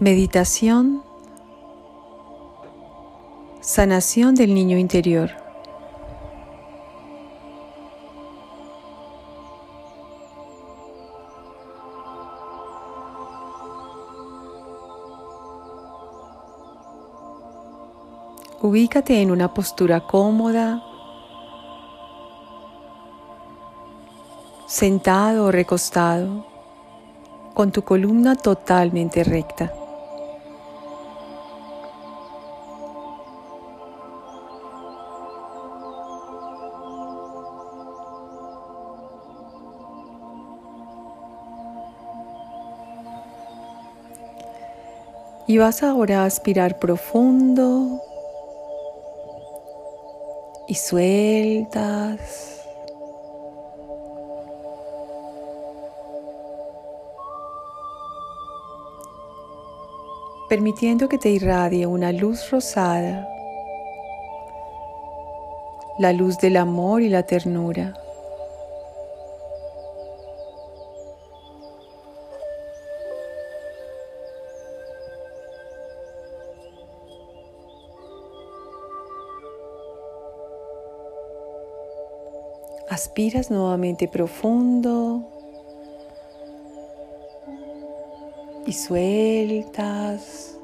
Meditación Sanación del niño interior. Ubícate en una postura cómoda, sentado o recostado, con tu columna totalmente recta. Y vas ahora a aspirar profundo y sueltas. Permitiendo que te irradie una luz rosada, la luz del amor y la ternura. Aspiras nuevamente profundo y sueltas.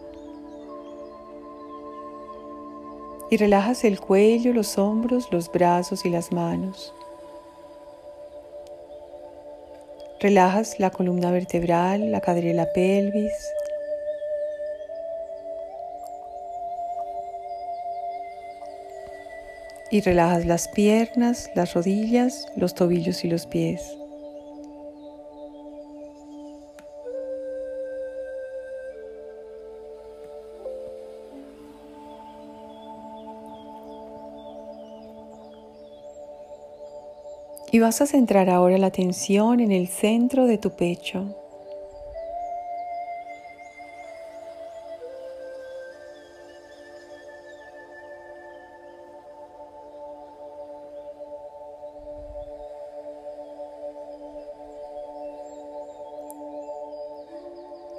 Y relajas el cuello, los hombros, los brazos y las manos. Relajas la columna vertebral, la cadera la pelvis. Y relajas las piernas, las rodillas, los tobillos y los pies. Y vas a centrar ahora la atención en el centro de tu pecho.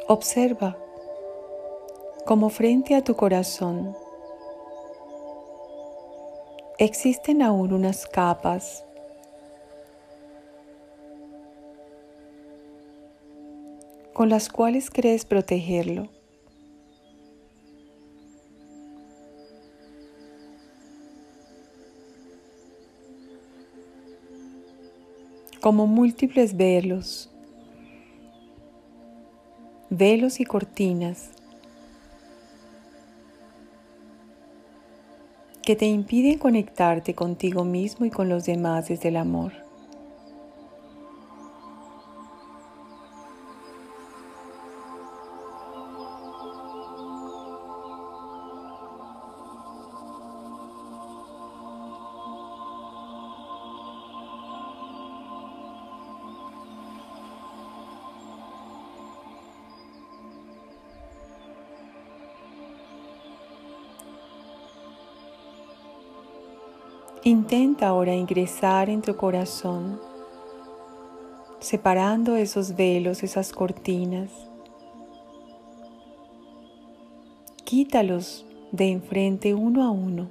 Observa como frente a tu corazón existen aún unas capas con las cuales crees protegerlo. como múltiples velos velos y cortinas que te impiden conectarte contigo mismo y con los demás desde el amor. Intenta ahora ingresar en tu corazón, separando esos velos, esas cortinas. Quítalos de enfrente uno a uno.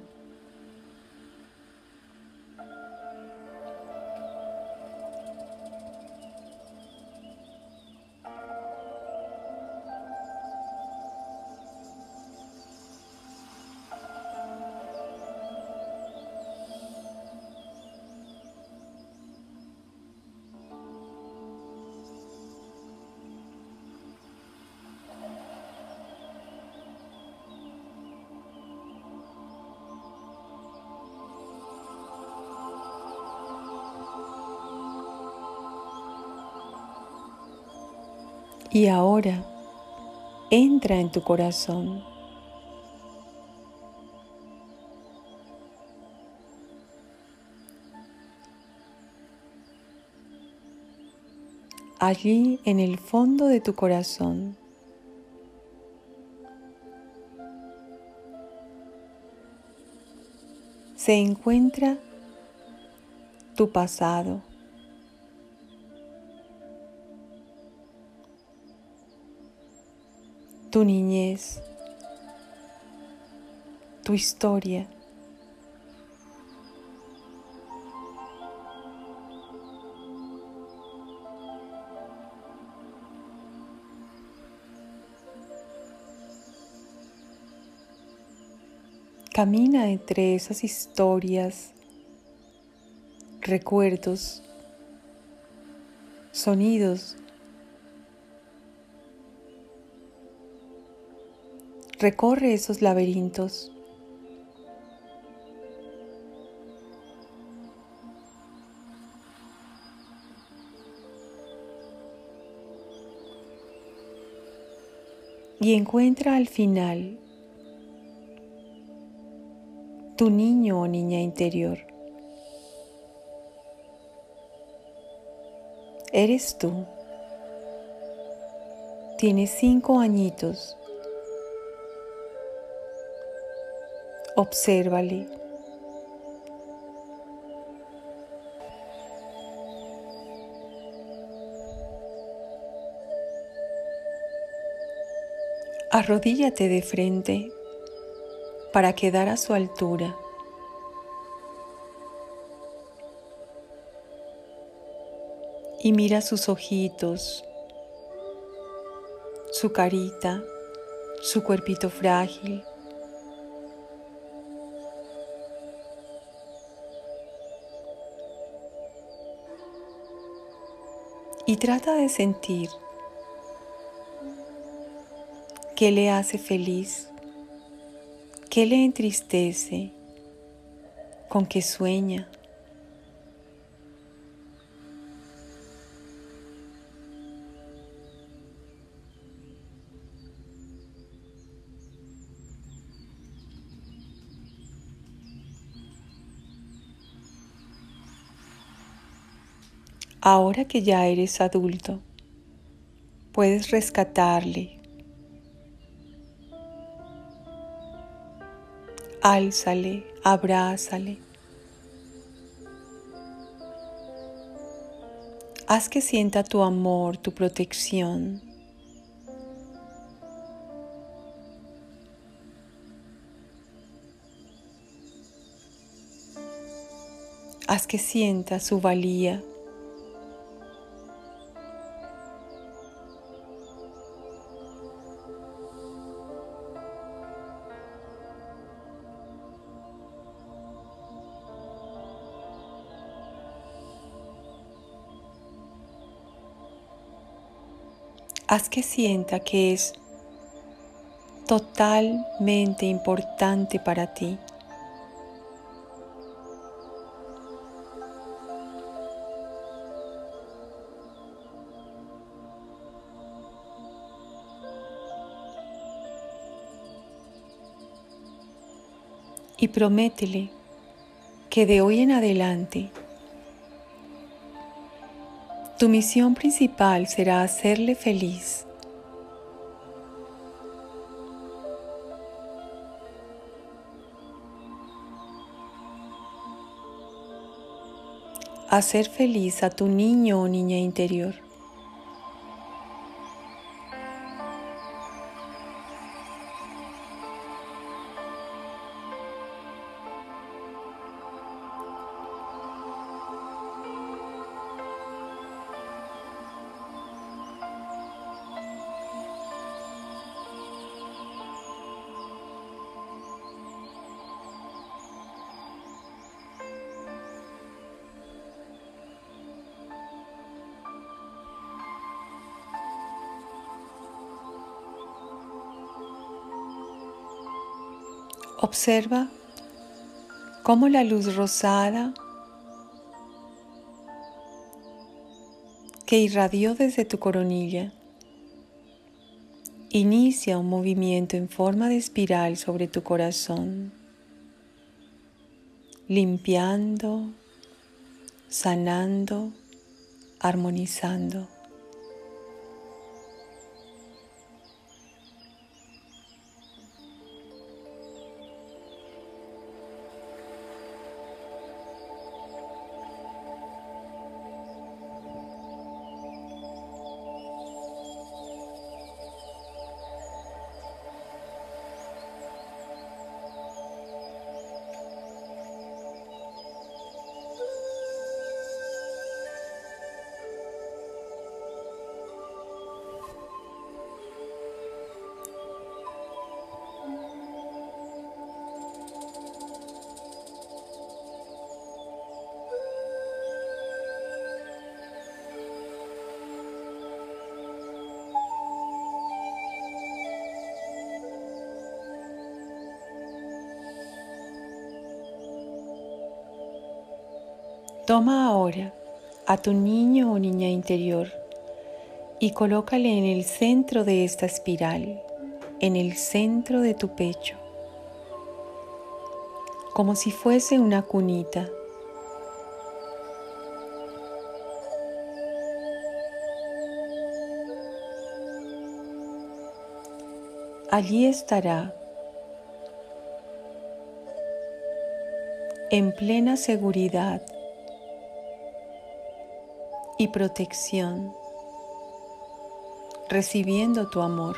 Y ahora entra en tu corazón. Allí en el fondo de tu corazón. se encuentra tu pasado. Tu niñez, tu historia. Camina entre esas historias, recuerdos, sonidos. Recorre esos laberintos. Y encuentra al final tu niño o niña interior. Eres tú. Tienes cinco añitos. Obsérvale. Arrodíllate de frente para quedar a su altura. Y mira sus ojitos, su carita, su cuerpito frágil. Y trata de sentir qué le hace feliz. ¿Qué le entristece? ¿Con qué sueña? Ahora que ya eres adulto, puedes rescatarle álzale, abrázale. Haz que sienta tu amor, tu protección. Haz que sienta su valía. Haz que sienta que es totalmente importante para ti. Y prométele que de hoy en adelante tu misión principal será hacerle feliz. Hacer feliz a tu niño o niña interior. Observa cómo la luz rosada que irradió desde tu coronilla inicia un movimiento en forma de espiral sobre tu corazón, limpiando, sanando, armonizando. Toma ahora a tu niño o niña interior y colócale en el centro de esta espiral, en el centro de tu pecho, como si fuese una cunita. Allí estará en plena seguridad y protección, recibiendo tu amor.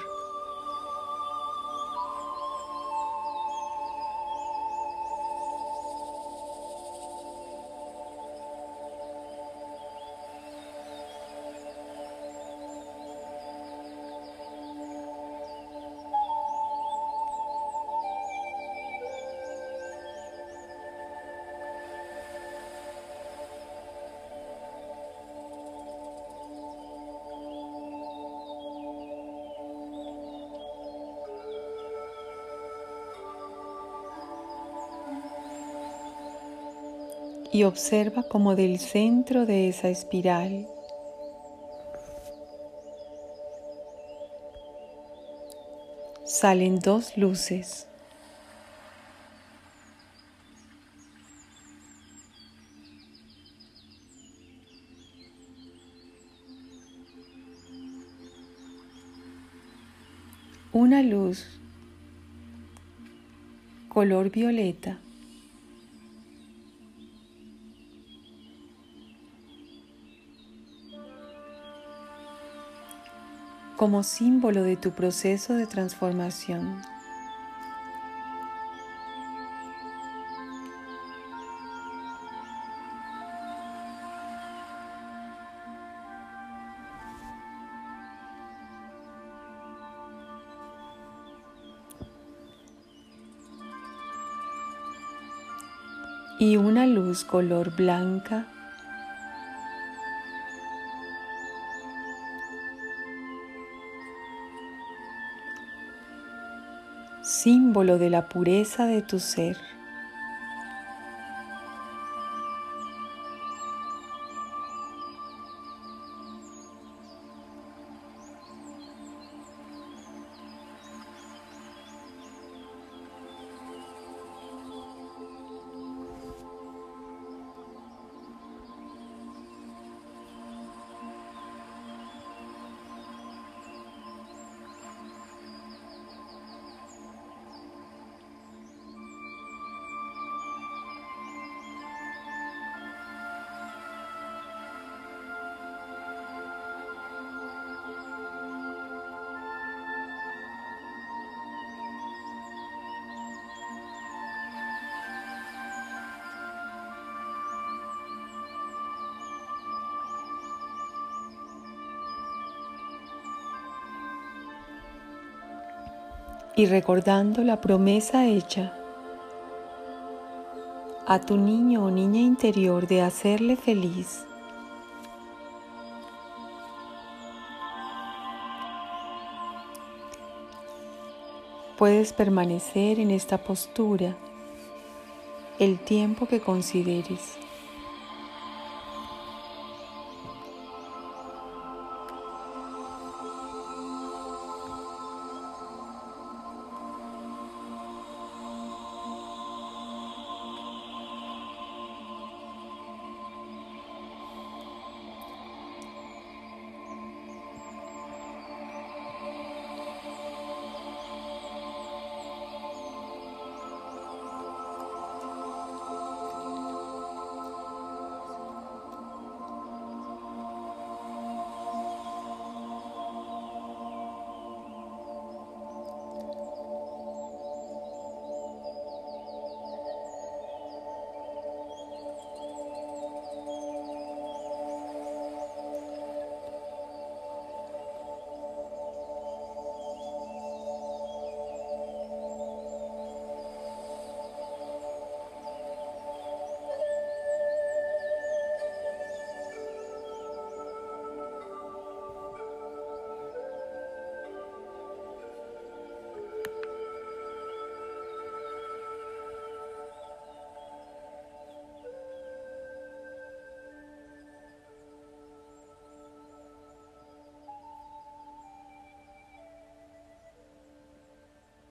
Y observa como del centro de esa espiral salen dos luces. Una luz color violeta como símbolo de tu proceso de transformación. y una luz color blanca símbolo de la pureza de tu ser. Y recordando la promesa hecha a tu niño o niña interior de hacerle feliz. Puedes permanecer en esta postura el tiempo que consideres.